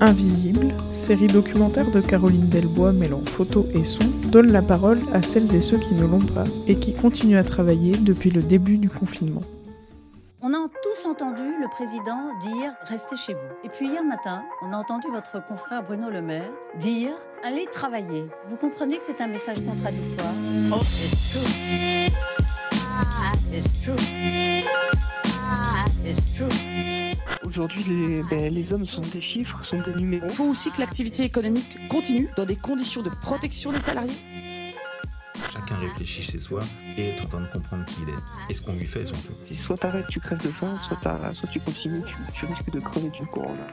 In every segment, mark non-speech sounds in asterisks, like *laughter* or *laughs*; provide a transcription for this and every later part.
Invisible, série documentaire de Caroline Delbois mêlant photos et son, donne la parole à celles et ceux qui ne l'ont pas et qui continuent à travailler depuis le début du confinement. On a tous entendu le président dire restez chez vous. Et puis hier matin, on a entendu votre confrère Bruno Le Maire dire allez travailler. Vous comprenez que c'est un message contradictoire? Aujourd'hui, les, ben, les hommes sont des chiffres, sont des numéros. Il faut aussi que l'activité économique continue dans des conditions de protection des salariés. Chacun réfléchit chez soi et est en train de comprendre qui il est et ce qu'on lui fait surtout. Si soit t'arrêtes, tu crèves de faim, soit, soit tu continues, tu, tu risques de crever du corona.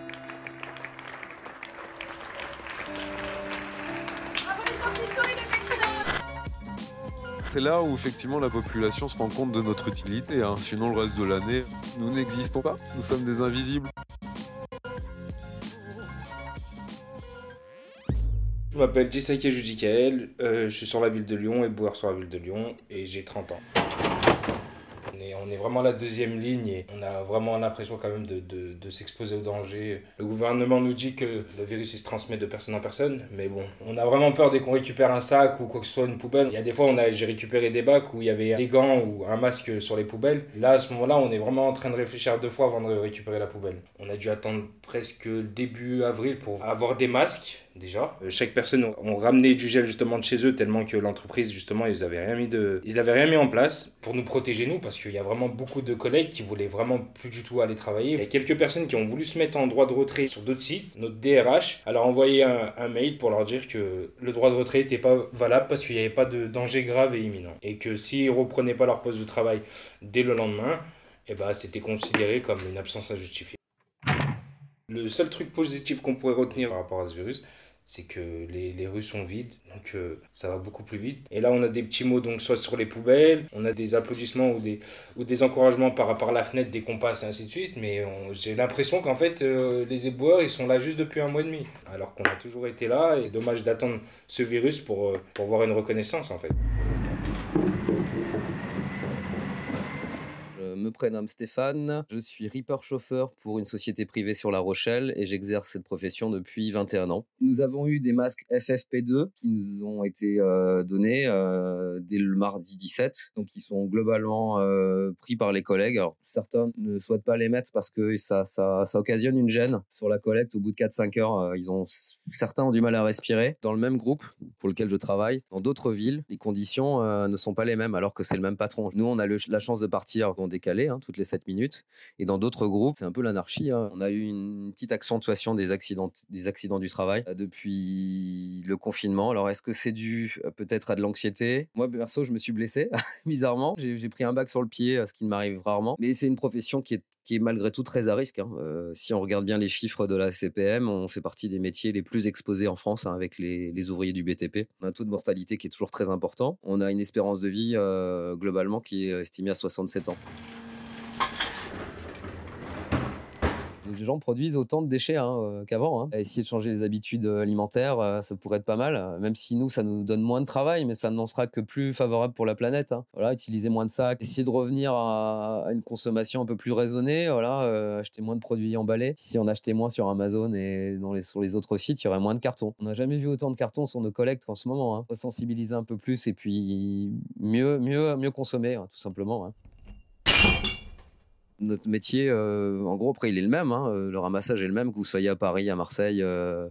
C'est là où effectivement la population se rend compte de notre utilité. hein. Sinon le reste de l'année, nous n'existons pas. Nous sommes des invisibles. Je m'appelle Jessaike Judikael, euh, je suis sur la ville de Lyon et boueur sur la ville de Lyon et j'ai 30 ans. On est, vraiment la deuxième ligne et on a vraiment l'impression quand même de, s'exposer au danger. Le gouvernement nous dit que le virus se transmet de personne en personne, mais bon, on a vraiment peur dès qu'on récupère un sac ou quoi que ce soit, une poubelle. Il y a des fois, on a, j'ai récupéré des bacs où il y avait des gants ou un masque sur les poubelles. Là, à ce moment-là, on est vraiment en train de réfléchir deux fois avant de récupérer la poubelle. On a dû attendre presque début avril pour avoir des masques déjà. Euh, Chaque personne ont ramené du gel justement de chez eux tellement que l'entreprise justement ils avaient rien mis de ils avaient rien mis en place pour nous protéger nous parce qu'il y a vraiment beaucoup de collègues qui voulaient vraiment plus du tout aller travailler. Il y a quelques personnes qui ont voulu se mettre en droit de retrait sur d'autres sites. Notre DRH a leur envoyé un, mail pour leur dire que le droit de retrait n'était pas valable parce qu'il n'y avait pas de danger grave et imminent et que s'ils reprenaient pas leur poste de travail dès le lendemain, eh ben, c'était considéré comme une absence injustifiée. Le seul truc positif qu'on pourrait retenir par rapport à ce virus, c'est que les, les rues sont vides, donc euh, ça va beaucoup plus vite. Et là, on a des petits mots, donc soit sur les poubelles, on a des applaudissements ou des, ou des encouragements par à la fenêtre dès qu'on passe et ainsi de suite, mais j'ai l'impression qu'en fait, euh, les éboueurs, ils sont là juste depuis un mois et demi, alors qu'on a toujours été là, et c'est dommage d'attendre ce virus pour, euh, pour voir une reconnaissance, en fait. Je me prénomme Stéphane, je suis reaper chauffeur pour une société privée sur La Rochelle et j'exerce cette profession depuis 21 ans. Nous avons eu des masques FFP2 qui nous ont été euh, donnés euh, dès le mardi 17, donc ils sont globalement euh, pris par les collègues. Certains ne souhaitent pas les mettre parce que ça, ça, occasionne une gêne sur la collecte. Au bout de 4-5 heures, certains ont du mal à respirer. Dans le même groupe pour lequel je travaille, dans d'autres villes, les conditions ne sont pas les mêmes alors que c'est le même patron. Nous, on a la chance de partir en décalé, hein, toutes les 7 minutes. Et dans d'autres groupes, c'est un peu l'anarchie. hein. On a eu une petite accentuation des accidents, du travail euh, depuis le confinement. Alors, est-ce que c'est dû euh, peut-être à de l'anxiété? Moi, perso, je me suis blessé, *laughs* bizarrement. J'ai pris un bac sur le pied, euh, ce qui ne m'arrive rarement. Mais c'est une profession qui est, malgré tout très à risque. hein. Si on regarde bien les chiffres de la CPM, on fait partie des métiers les plus exposés en France avec les, ouvriers du BTP. On a un taux de mortalité qui est toujours très important. On a une espérance de vie globalement qui est estimée à 67 ans. Les gens produisent autant de déchets hein, euh, qu'avant. hein. Essayer de changer les habitudes euh, alimentaires, euh, ça pourrait être pas mal. Même si nous, ça nous donne moins de travail, mais ça n'en sera que plus favorable pour la planète. hein. Voilà, utiliser moins de sacs, essayer de revenir à, une consommation un peu plus raisonnée. Voilà, acheter moins de produits emballés. Si on achetait moins sur Amazon et sur les autres sites, il y aurait moins de cartons. On n'a jamais vu autant de cartons sur nos collectes qu'en ce moment. Sensibiliser un peu plus et puis mieux, mieux, mieux consommer, tout simplement. Notre métier, euh, en gros, après, il est le même. hein, euh, le ramassage est le même, que vous soyez à Paris, à Marseille, euh,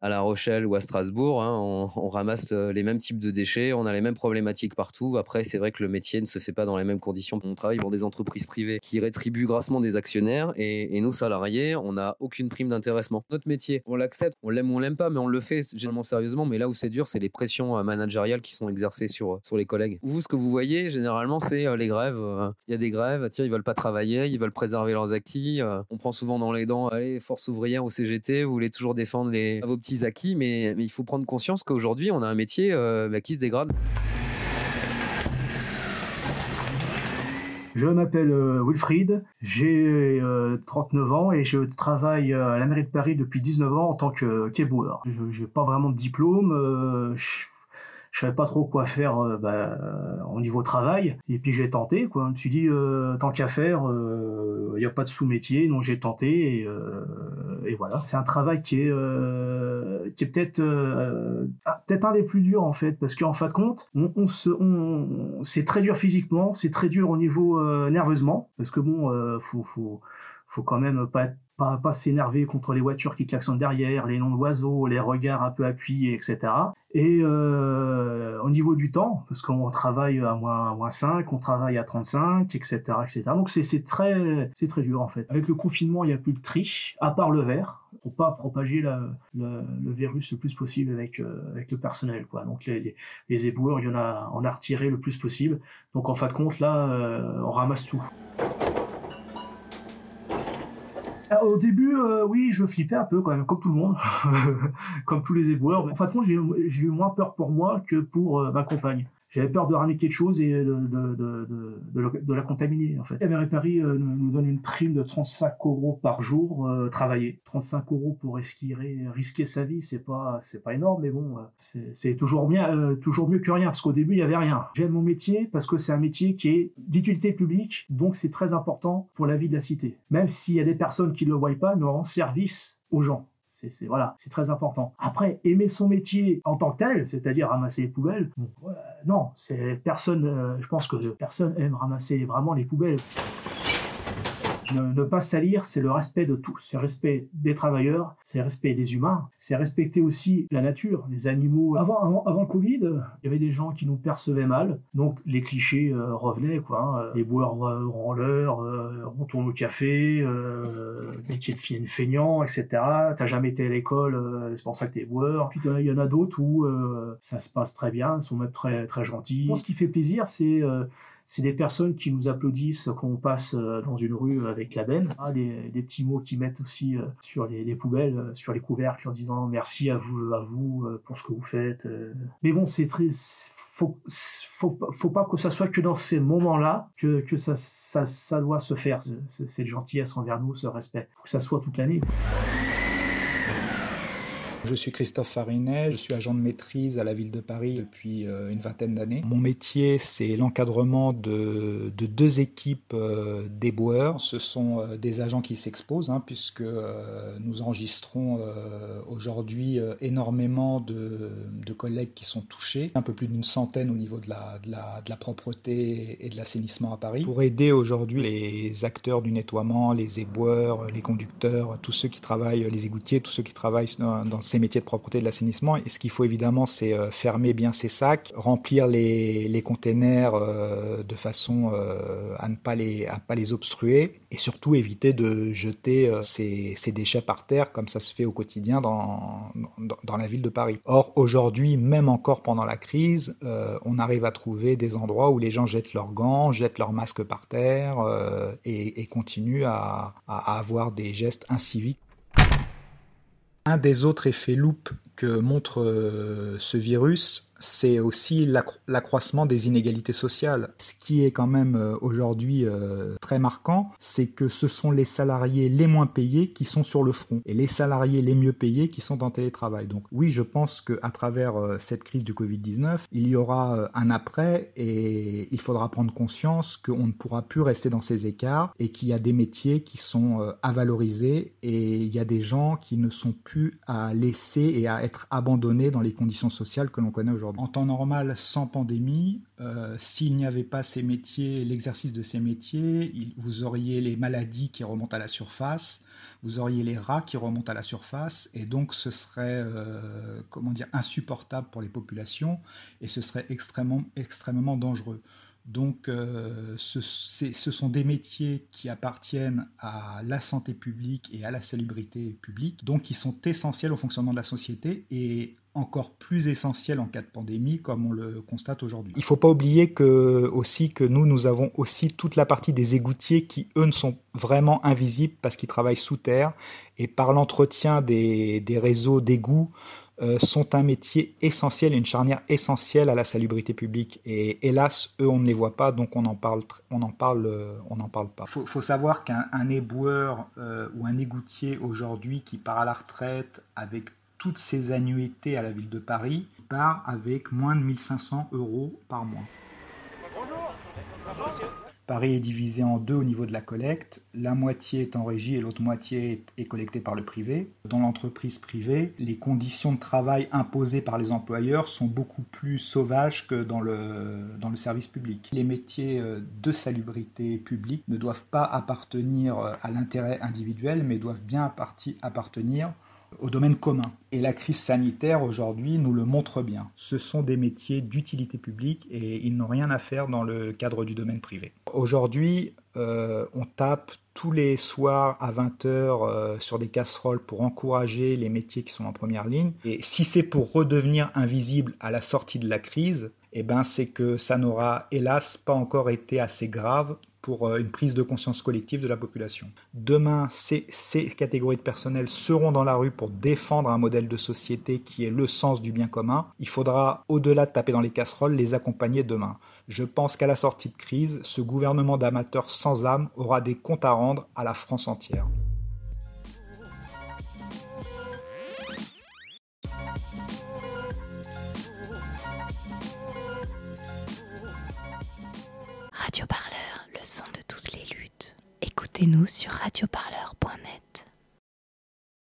à La Rochelle ou à Strasbourg. Hein. On, ramasse les mêmes types de déchets, on a les mêmes problématiques partout. Après, c'est vrai que le métier ne se fait pas dans les mêmes conditions. On travaille pour des entreprises privées qui rétribuent grassement des actionnaires et, et nous, salariés, on n'a aucune prime d'intéressement. Notre métier, on l'accepte, on l'aime ou on l'aime pas, mais on le fait généralement sérieusement. Mais là où c'est dur, c'est les pressions managériales qui sont exercées sur, sur les collègues. Vous, ce que vous voyez, généralement, c'est les grèves. Il y a des grèves, tiens, ils veulent pas travailler, ils veulent préserver leurs acquis. on prend souvent dans les dents, allez, force ouvrière au CGT, vous voulez toujours défendre les, vos petits acquis, mais, il faut prendre conscience qu'aujourd'hui, on a un métier bah, qui se dégrade. Je m'appelle Wilfried, j'ai 39 ans et je travaille à la mairie de Paris depuis 19 ans en tant que kéboueur. Je n'ai pas vraiment de diplôme, savais pas trop quoi faire euh, bah, au niveau travail. Et puis j'ai tenté, quoi. Je me suis dit, euh, tant qu'à faire, il euh, n'y a pas de sous-métier, donc j'ai tenté. Et, et voilà, c'est un travail qui est, qui est peut-être ah, peut-être un des plus durs en fait, parce qu'en fin de compte, on, on, on c'est très dur physiquement, c'est très dur au niveau nerveusement, parce que bon, faut, faut, faut quand même pas être pas, pas s'énerver contre les voitures qui klaxonnent derrière, les noms d'oiseaux, les regards un peu appuyés, etc. Et euh, au niveau du temps, parce qu'on travaille à moins, moins 5, on travaille à 35, etc. etc. Donc c'est très, très dur en fait. Avec le confinement, il n'y a plus de triche, à part le verre. Faut pas propager le, virus le plus possible avec, euh, avec le personnel. Quoi. Donc les, les, les éboueurs, il y en a, on a retiré le plus possible. Donc en fin de compte, là, euh, on ramasse tout. Ah, au début, euh, oui, je flippais un peu quand même, comme tout le monde, *laughs* comme tous les éboueurs. En fait, j'ai eu moins peur pour moi que pour euh, ma compagne. J'avais peur de ramener quelque chose et de, de, de, la contaminer en fait. Mairie Paris euh, nous donne une prime de 35 euros par jour euh, travaillé. 35 euros pour risquer, risquer sa vie, c'est pas pas énorme, mais bon, euh, c'est toujours toujours mieux que rien parce qu'au début il y avait rien. J'aime mon métier parce que c'est un métier qui est d'utilité publique, donc c'est très important pour la vie de la cité. Même s'il y a des personnes qui ne le voient pas, nous rendons service aux gens. C'est voilà, c'est très important. Après, aimer son métier en tant que tel, c'est-à-dire ramasser les poubelles, non, c'est personne. Euh, je pense que personne aime ramasser vraiment les poubelles. Ne, pas salir, c'est le respect de tous. C'est le respect des travailleurs, c'est le respect des humains, c'est respecter aussi la nature, les animaux. Avant, le Covid, il y avait des gens qui nous percevaient mal, donc les clichés euh, revenaient, quoi. Hein. Les boires euh, euh, on tourne au café, euh, métier de fille feignant, etc. T'as jamais été à l'école, c'est pour ça que t'es boire. Puis il y en a d'autres où ça se passe très bien, ils sont même très, très gentils. Ce qui fait plaisir, c'est c'est des personnes qui nous applaudissent quand on passe euh, dans une rue avec la benne. Ah, des, petits mots qui mettent aussi euh, sur les, poubelles, euh, sur les couvercles en disant merci à vous, à vous pour ce que vous faites. Mais bon, c'est très, faut, faut, faut, pas que ça soit que dans ces moments-là que, que ça, ça, ça, doit se faire, cette gentillesse envers nous, ce respect. Faut que ça soit toute l'année. Je suis Christophe Farinet, je suis agent de maîtrise à la ville de Paris depuis euh, une vingtaine d'années. Mon métier, c'est l'encadrement de, deux équipes euh, d'éboueurs. Ce sont euh, des agents qui s'exposent, hein, puisque nous enregistrons aujourd'hui énormément de, collègues qui sont touchés, un peu plus d'une centaine au niveau de la, propreté et de l'assainissement à Paris, pour aider aujourd'hui les acteurs du nettoiement, les éboueurs, les conducteurs, tous ceux qui travaillent, les égoutiers, tous ceux qui travaillent dans, dans ces métiers de propreté de l'assainissement. Et ce qu'il faut évidemment, c'est euh, fermer bien ces sacs, remplir les, les containers euh, de façon euh, à ne pas les, à pas les obstruer et surtout éviter de jeter ces, déchets par terre comme ça se fait au quotidien dans, dans, la ville de Paris. Or, aujourd'hui, même encore pendant la crise, on arrive à trouver des endroits où les gens jettent leurs gants, jettent leurs masques par terre et, et, continuent à avoir des gestes inciviques. Un des autres effets loupe que montre euh, ce virus, c'est aussi l'accroissement des inégalités sociales. Ce qui est quand même euh, aujourd'hui euh, très marquant, c'est que ce sont les salariés les moins payés qui sont sur le front et les salariés les mieux payés qui sont en télétravail. Donc oui, je pense qu'à travers euh, cette crise du Covid-19, il y aura un après et il faudra prendre conscience qu'on ne pourra plus rester dans ces écarts et qu'il y a des métiers qui sont à valoriser et il y a des gens qui ne sont plus à laisser et à être abandonnés dans les conditions sociales que l'on connaît aujourd'hui. En temps normal, sans pandémie, euh, s'il n'y avait pas ces métiers, l'exercice de ces métiers, vous auriez les maladies qui remontent à la surface, vous auriez les rats qui remontent à la surface, et donc ce serait euh, comment dire insupportable pour les populations, et ce serait extrêmement, extrêmement dangereux. Donc euh, ce, ce, sont des métiers qui appartiennent à la santé publique et à la salubrité publique, donc qui sont essentiels au fonctionnement de la société et encore plus essentiels en cas de pandémie, comme on le constate aujourd'hui. Il ne faut pas oublier que, aussi que nous, nous avons aussi toute la partie des égoutiers qui, eux, ne sont vraiment invisibles parce qu'ils travaillent sous terre et par l'entretien des, des réseaux d'égouts, euh, sont un métier essentiel, une charnière essentielle à la salubrité publique. Et hélas, eux, on ne les voit pas, donc on en parle, on en parle, euh, on n'en parle pas. Il faut, savoir qu'un éboueur euh, ou un égoutier aujourd'hui qui part à la retraite avec toutes ses annuités à la ville de Paris part avec moins de 1500 euros par mois. Paris est divisé en deux au niveau de la collecte. La moitié est en régie et l'autre moitié est collectée par le privé. Dans l'entreprise privée, les conditions de travail imposées par les employeurs sont beaucoup plus sauvages que dans le, dans le service public. Les métiers euh, de salubrité publique ne doivent pas appartenir euh, à l'intérêt individuel, mais doivent bien appartenir au domaine commun. Et la crise sanitaire aujourd'hui nous le montre bien. Ce sont des métiers d'utilité publique et ils n'ont rien à faire dans le cadre du domaine privé. Aujourd'hui, euh, on tape tous les soirs à 20h euh, sur des casseroles pour encourager les métiers qui sont en première ligne. Et si c'est pour redevenir invisible à la sortie de la crise, eh ben c'est que ça n'aura hélas pas encore été assez grave pour euh, une prise de conscience collective de la population. Demain, ces, ces, catégories de personnel seront dans la rue pour défendre un modèle de société qui est le sens du bien commun. Il faudra, au-delà de taper dans les casseroles, les accompagner demain. Je pense qu'à la sortie de crise, ce gouvernement d'amateurs sans âme aura des comptes à rendre à la France entière. Sur radioparleur.net.